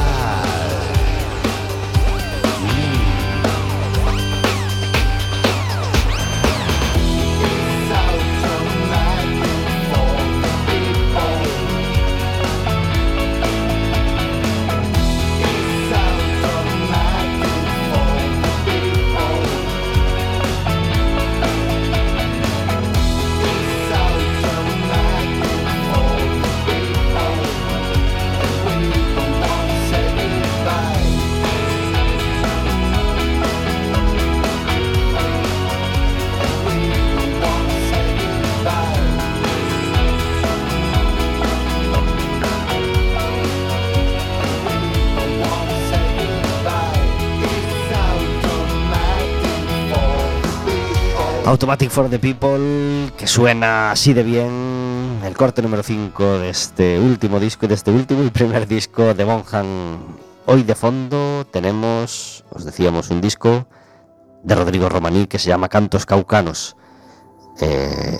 Automatic for the People, que suena así de bien. El corte número 5 de este último disco, de este último y primer disco de Monjan. Hoy de fondo tenemos, os decíamos, un disco de Rodrigo Romaní que se llama Cantos Caucanos. Eh,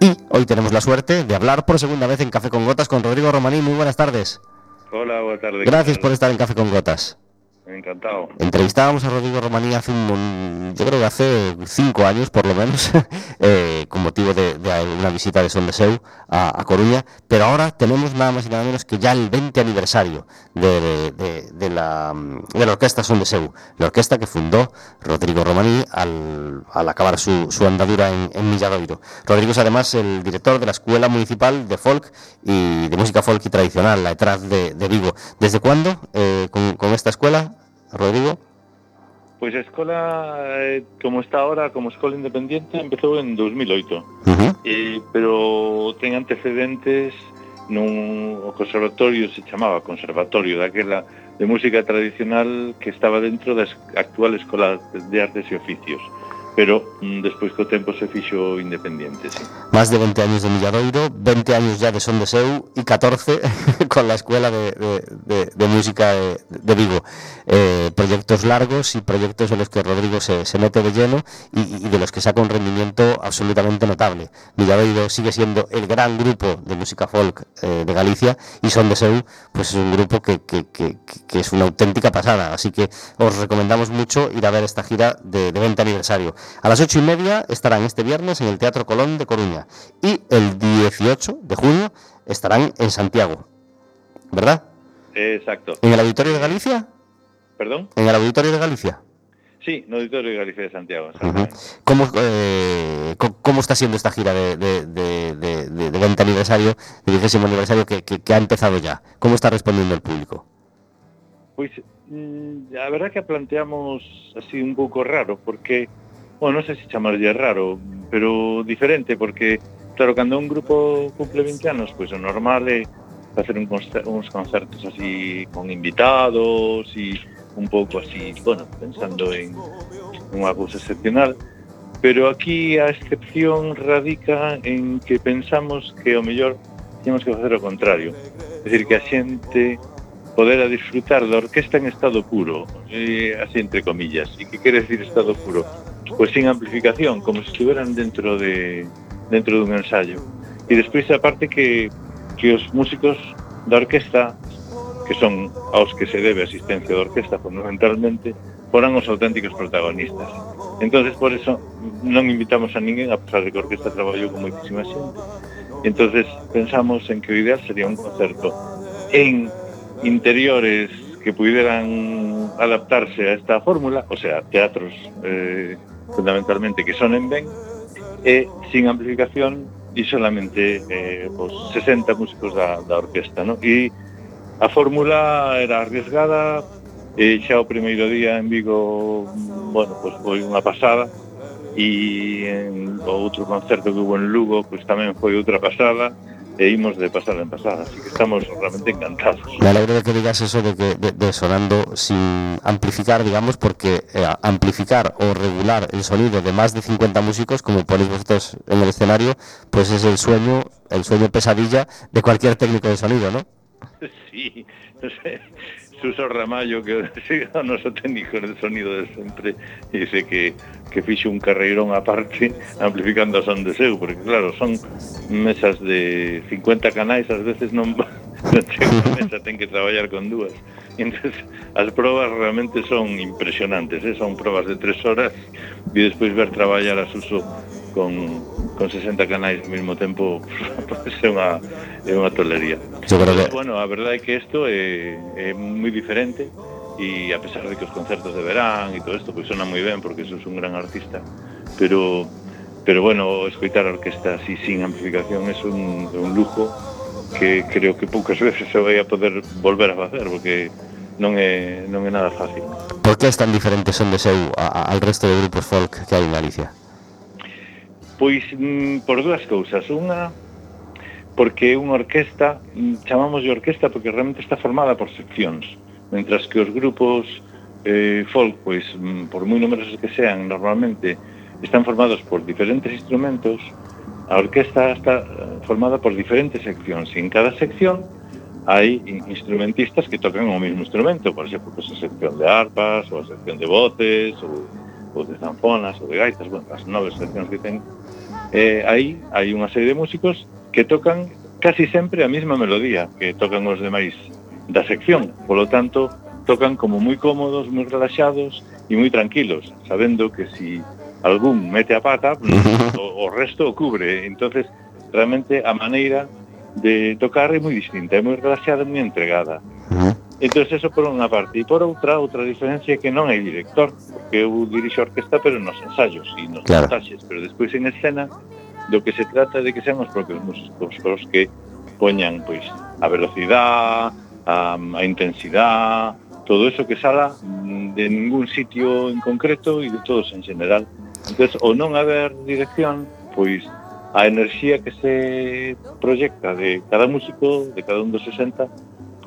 y hoy tenemos la suerte de hablar por segunda vez en Café con Gotas con Rodrigo Romaní. Muy buenas tardes. Hola, buenas tardes. Gracias por estar en Café con Gotas. Encantado. Entrevistábamos a Rodrigo Romaní hace un, yo creo que hace cinco años por lo menos, eh, con motivo de, de una visita de Son de Seu a, a Coruña, pero ahora tenemos nada más y nada menos que ya el 20 aniversario de, de- de la, de la orquesta Son de Seu, la orquesta que fundó Rodrigo Romaní al, al acabar su, su andadura en, en Milladoiro. Rodrigo es además el director de la Escuela Municipal de Folk y de Música Folk y Tradicional, la ETRAD de, de Vigo. ¿Desde cuándo eh, con, con esta escuela? Rodrigo. Pois a escola, eh, como está ahora, como escola independiente, empezou en 2008. Uh -huh. eh, pero ten antecedentes nun o conservatorio, se chamaba conservatorio daquela de música tradicional que estaba dentro da actual Escola de Artes e Oficios pero mm, despois co tempo se fixo independiente, sí. Más de 20 años de Milladoiro, 20 años ya de Son de Seu e 14 con la Escuela de, Música de, Vigo. Eh, proyectos largos y proyectos en los que Rodrigo se, se mete de lleno y, de los que saca un rendimiento absolutamente notable. Milladoiro sigue siendo el gran grupo de música folk eh, de Galicia y Son de Seu pues es un grupo que, que- es una auténtica pasada. Así que os recomendamos mucho ir a ver esta gira de, de 20 aniversario. A las ocho y media estarán este viernes en el Teatro Colón de Coruña y el 18 de junio estarán en Santiago, ¿verdad? Exacto. ¿En el Auditorio de Galicia? Perdón? ¿En el Auditorio de Galicia? Sí, no Auditorio de Galicia de Santiago. Ujú. ¿Cómo, eh, cómo está siendo esta gira de, de, de, de- de- de 20 aniversario, de 20 aniversario que, que- que ha empezado ya? ¿Cómo está respondiendo el público? Pois mm, a verdad que planteamos así un pouco raro porque, bueno, non sei se chamarlle raro, pero diferente porque claro, cando un grupo cumple 20 anos, pois o normal é facer un concer uns concertos así con invitados e un pouco así, bueno, pensando en unha cousa excepcional, pero aquí a excepción radica en que pensamos que o mellor temos que facer o contrario, é dicir que a xente podera disfrutar da orquesta en estado puro, eh, así entre comillas, e que quere decir estado puro? Pois sin amplificación, como se estiveran dentro de dentro dun ensayo. E despois a parte que que os músicos da orquesta que son aos que se debe a asistencia da orquesta fundamentalmente, foran os auténticos protagonistas. entonces por eso non invitamos a ninguén, a pesar de que a orquesta traballou con moitísima xente. entonces pensamos en que o ideal sería un concerto en interiores que pudieran adaptarse a esta fórmula, o sea, teatros eh, fundamentalmente que sonen ben, e sin amplificación e solamente eh, os 60 músicos da, da orquesta, no? E a fórmula era arriesgada, e xa o primeiro día en Vigo, bueno, pois foi unha pasada, e en, o outro concerto que hubo en Lugo, pois tamén foi outra pasada, e imos de pasada en pasada, así que estamos realmente encantados. Me alegro de que digas eso de que de, de sonando sin amplificar, digamos, porque eh, amplificar o regular el sonido de más de 50 músicos, como ponéis vosotros en el escenario, pues es el sueño, el sueño pesadilla de cualquier técnico de sonido, ¿no? Sí, no sé, Suso Ramallo, que é o noso técnico de sonido de sempre, dice que, que fixe un carreirón aparte amplificando a son de seu, porque claro, son mesas de 50 canais, ás veces non, non chega a mesa, ten que traballar con dúas. Entón, as probas realmente son impresionantes, eh? son probas de tres horas, e despois ver traballar a Suso con, con 60 canais ao mesmo tempo pois é unha, é unha tolería. Yo creo que... Bueno, a verdade é que isto é, é moi diferente e a pesar de que os concertos de verán e todo isto pois sona moi ben porque sos un gran artista, pero pero bueno, escoitar a orquesta así sin amplificación é un, un lujo que creo que poucas veces se vai a poder volver a facer porque non é, non é nada fácil. Por que es tan diferente son de seu ao resto de grupos folk que hai en Galicia? Pois mm, por dúas cousas. Unha, porque é unha orquesta, mm, chamamos de orquesta porque realmente está formada por seccións, mentras que os grupos eh, folk, pois, mm, por moi numerosos que sean, normalmente están formados por diferentes instrumentos, a orquesta está eh, formada por diferentes seccións, e en cada sección hai instrumentistas que tocan o mesmo instrumento, por exemplo, pues, a sección de arpas, ou a sección de botes, ou ou de zanfonas, ou de gaitas, bueno, as nove seccións que ten, eh, aí hai unha serie de músicos que tocan casi sempre a mesma melodía que tocan os demais da sección. Polo tanto, tocan como moi cómodos, moi relaxados e moi tranquilos, sabendo que si algún mete a pata, o, o resto o cubre. entonces realmente a maneira de tocar é moi distinta, é moi relaxada, moi entregada. Entón, eso por unha parte. E por outra, outra diferencia é que non hai director, porque eu dirixo a orquesta, pero nos ensayos e nos claro. montaxes, pero despois en escena, do que se trata de que sean os propios músicos os que poñan pois a velocidade, a, a intensidade, todo eso que sala mm, de ningún sitio en concreto e de todos en general. Entonces, o non haber dirección, pois a enerxía que se proyecta de cada músico, de cada un dos 60,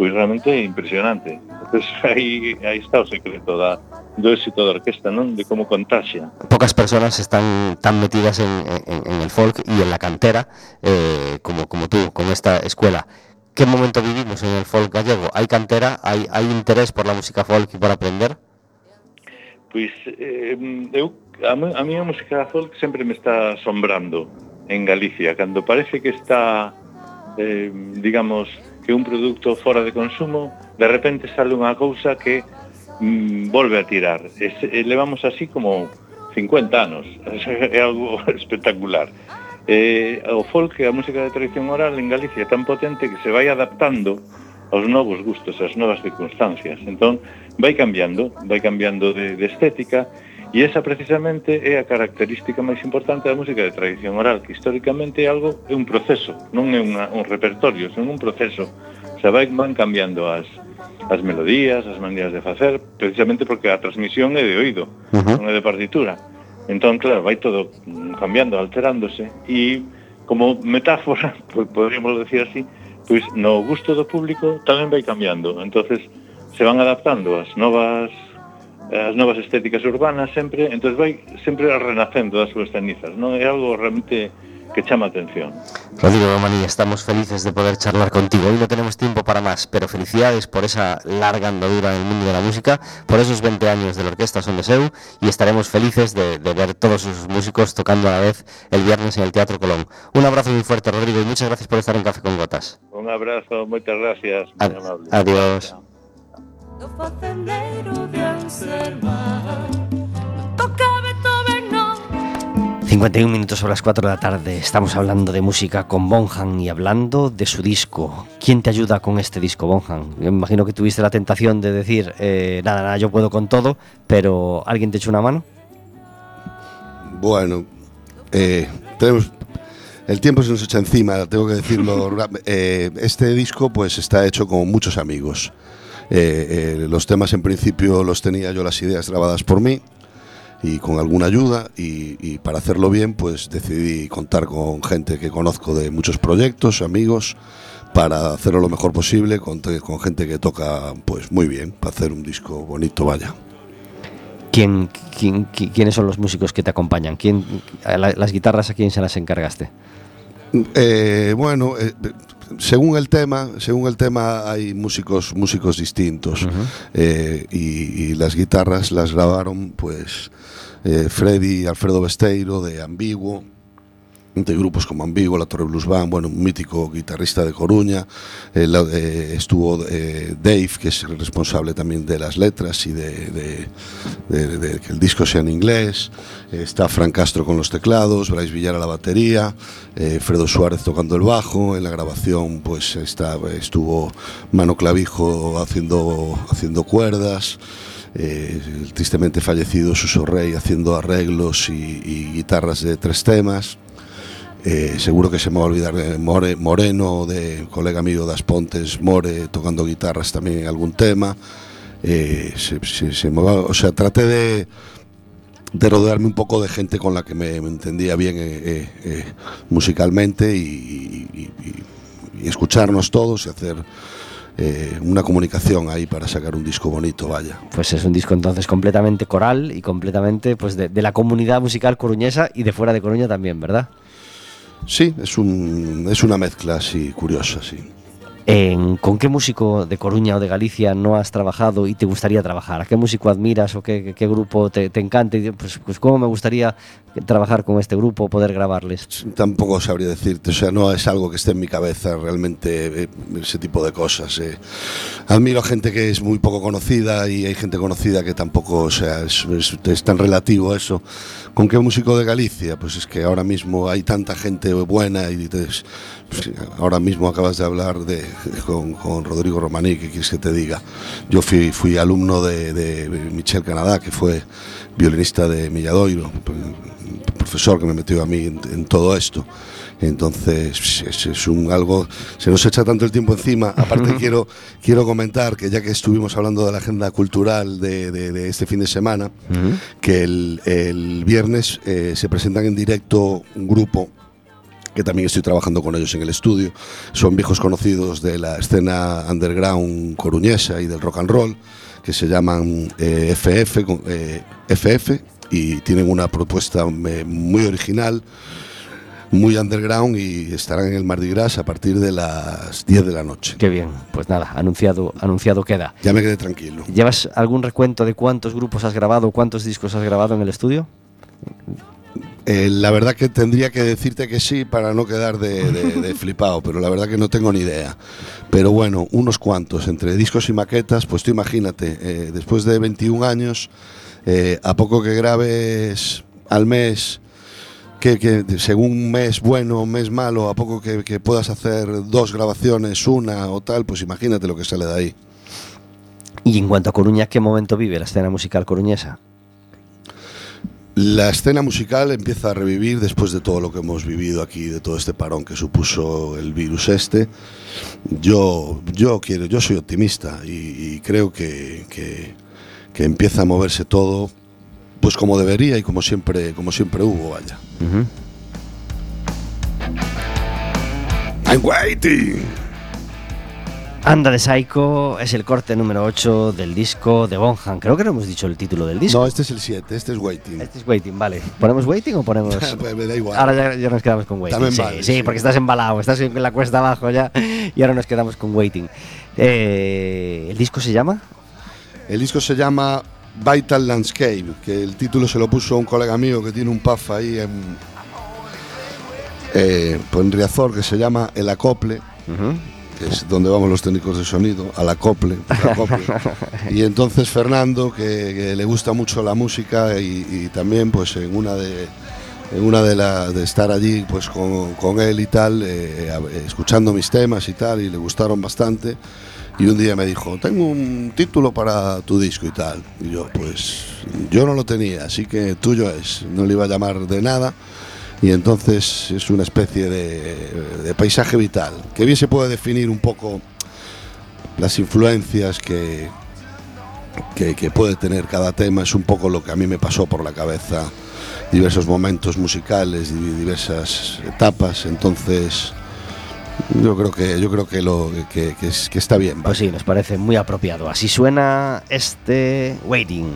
pois realmente é impresionante. Entonces, aí, aí está o secreto da, do éxito da orquesta, non? De como contagia. Pocas personas están tan metidas en, en, en el folk y en la cantera eh, como, como tú, con esta escuela. ¿Qué momento vivimos en el folk gallego? ¿Hay cantera? ¿Hay, hay interés por la música folk y por aprender? Pois, eh, eu, a, a mí a música folk sempre me está asombrando en Galicia, cando parece que está, eh, digamos, que un produto fora de consumo, de repente sale unha cousa que mm, volve a tirar. Es, eh, levamos así como 50 anos, é algo espectacular. Eh, o folk e a música de tradición oral en Galicia é tan potente que se vai adaptando aos novos gustos, ás novas circunstancias. Entón, vai cambiando, vai cambiando de, de estética, E esa precisamente é a característica máis importante da música de tradición oral, que históricamente é algo, é un proceso, non é unha, un repertorio, senón un proceso. Se vai, van cambiando as, as melodías, as maneiras de facer, precisamente porque a transmisión é de oído, uh -huh. non é de partitura. Entón, claro, vai todo cambiando, alterándose, e como metáfora, pues, podríamos decir así, pois pues, no gusto do público tamén vai cambiando. entonces se van adaptando as novas as novas estéticas urbanas sempre, entonces vai sempre renacendo das súas cenizas, non? É algo realmente que chama atención. Rodrigo Romaní, estamos felices de poder charlar contigo. Hoy no tenemos tiempo para más, pero felicidades por esa larga andadura en el mundo de la música, por esos 20 años de la Orquesta Son de Seu y estaremos felices de, de ver todos sus músicos tocando a la vez el viernes en el Teatro Colón. Un abrazo muy fuerte, Rodrigo, y muchas gracias por estar en Café con Gotas. Un abrazo, moitas gracias, Ad- amable. adiós. Do facendeiro de Anserma Non toca Beethoven, non 51 minutos sobre las 4 de la tarde. Estamos hablando de música con Bonham y hablando de su disco. ¿Quién te ayuda con este disco, Bonham? Me imagino que tuviste la tentación de decir, eh, nada, nada, yo puedo con todo, pero ¿alguien te echó una mano? Bueno, eh, tenemos. El tiempo se nos echa encima, tengo que decirlo. eh, este disco, pues, está hecho con muchos amigos. Eh, eh, los temas, en principio, los tenía yo las ideas grabadas por mí y con alguna ayuda. Y, para hacerlo bien, pues, decidí contar con gente que conozco de muchos proyectos, amigos, para hacerlo lo mejor posible, con, con gente que toca, pues, muy bien, para hacer un disco bonito, vaya. ¿Quién, quién- qui- quiénes son los músicos que te acompañan? ¿Quién, ¿Las guitarras a quién se las encargaste? Eh, bueno, eh, según el tema, según el tema hay músicos, músicos distintos. Eh, y, y las guitarras las grabaron, pues eh, Freddy y Alfredo Besteiro de Ambiguo, de grupos como Ambiguo, La Torre Blues Band, bueno, un mítico guitarrista de Coruña, eh, eh, estuvo eh, Dave, que es el responsable también de las letras y de, que el disco sea en inglés, está Fran Castro con los teclados, Bryce Villar a la batería, Fredo Suárez tocando el bajo, en la grabación pues está, estuvo Mano Clavijo haciendo, haciendo cuerdas, el tristemente fallecido Suso Rey haciendo arreglos y guitarras de tres temas. Eh, seguro que se me va a olvidar de More, Moreno, de colega mío Das Pontes, More, tocando guitarras también en algún tema. Eh, o sea, traté de, de rodearme un poco de gente con la que me, entendía bien eh, musicalmente y, escucharnos todos y hacer una comunicación ahí para sacar un disco bonito, vaya. Pues es un disco entonces completamente coral y completamente pues de la comunidad musical coruñesa y de fuera de Coruña también, ¿verdad? Sí, es, un, es una mezcla así curiosa, sí. En- ¿Con qué músico de Coruña o de Galicia no has trabajado y te gustaría trabajar? ¿A qué músico admiras o qué, qué- qué grupo te, te encanta? Y, Pues, pues cómo me gustaría trabajar con este grupo, poder grabarles. Tampoco sabría decirte, o sea, no es algo que esté en mi cabeza realmente eh, ese tipo de cosas. eh. Admiro a gente que es muy poco conocida y hay gente conocida que tampoco, o sea, es, es- es tan relativo eso. ¿Con qué músico de Galicia? Pues es que ahora mismo hay tanta gente buena y pues, ahora mismo acabas de hablar de, con, con Rodrigo Romaní, ¿qué quieres que te diga? Yo fui, fui alumno de, de Michel Canadá, que fue violinista de Milladoiro, profesor que me metió a mí en, en todo esto. Entonces es, es un algo, se nos echa tanto el tiempo encima. Aparte quiero, quiero comentar que ya que estuvimos hablando de la agenda cultural de, de- de este fin de semana, que el, el viernes eh, se presentan en directo un grupo que también estoy trabajando con ellos en el estudio. Son viejos conocidos de la escena underground coruñesa y del rock and roll, que se llaman eh, FF, con- eh, FF y tienen una propuesta eh, muy original, muy underground y estarán en el Mardi Gras a partir de las 10 de la noche. Qué bien, pues nada, anunciado, anunciado queda. Ya me quedé tranquilo. ¿Llevas algún recuento de cuántos grupos has grabado, cuántos discos has grabado en el estudio? Eh, la verdad que tendría que decirte que sí para no quedar de, de- de flipado, pero la verdad que no tengo ni idea. Pero bueno, unos cuantos, entre discos y maquetas, pues tú imagínate, eh, después de 21 años, eh, a poco que grabes al mes, que, que según un mes bueno, un mes malo, a poco que, que puedas hacer dos grabaciones, una o tal, pues imagínate lo que sale de ahí. Y en cuanto a Coruña, ¿qué momento vive la escena musical coruñesa? La escena musical empieza a revivir después de todo lo que hemos vivido aquí, de todo este parón que supuso el virus este. Yo, yo quiero, yo soy optimista y, y creo que, que- que empieza a moverse todo, pues como debería y como siempre, como siempre hubo, vaya. I'm waiting. Anda de Psycho es el corte número 8 del disco de Bonham. Creo que no hemos dicho el título del disco. No, este es el 7, este es Waiting. Este es Waiting, vale. ¿Ponemos Waiting o ponemos.? Pues me da igual. Ahora ya, ya nos quedamos con Waiting. También sí, vale, sí, sí. porque estás embalado, estás en la cuesta abajo ya y ahora nos quedamos con Waiting. Eh, ¿El disco se llama? El disco se llama Vital Landscape, que el título se lo puso un colega mío que tiene un puff ahí en, eh, pues en Riazor que se llama El Acople, que es donde vamos los técnicos de sonido, al acople, acople. y entonces Fernando, que, que le gusta mucho la música y, y también pues en una de en una de, la, de estar allí pues con, con él y tal, eh, a- escuchando mis temas y tal, y le gustaron bastante. Y un día me dijo, tengo un título para tu disco y tal. Y yo, pues, yo no lo tenía, así que tuyo es. No le iba a llamar de nada. Y entonces es una especie de, de paisaje vital, que bien se puede definir un poco las influencias que, que, que puede tener cada tema. Es un poco lo que a mí me pasó por la cabeza, diversos momentos musicales, di- diversas etapas. Entonces, yo creo que, yo creo que, lo, que, que es- que está bien. Pues sí, nos parece muy apropiado. Así suena este Waiting.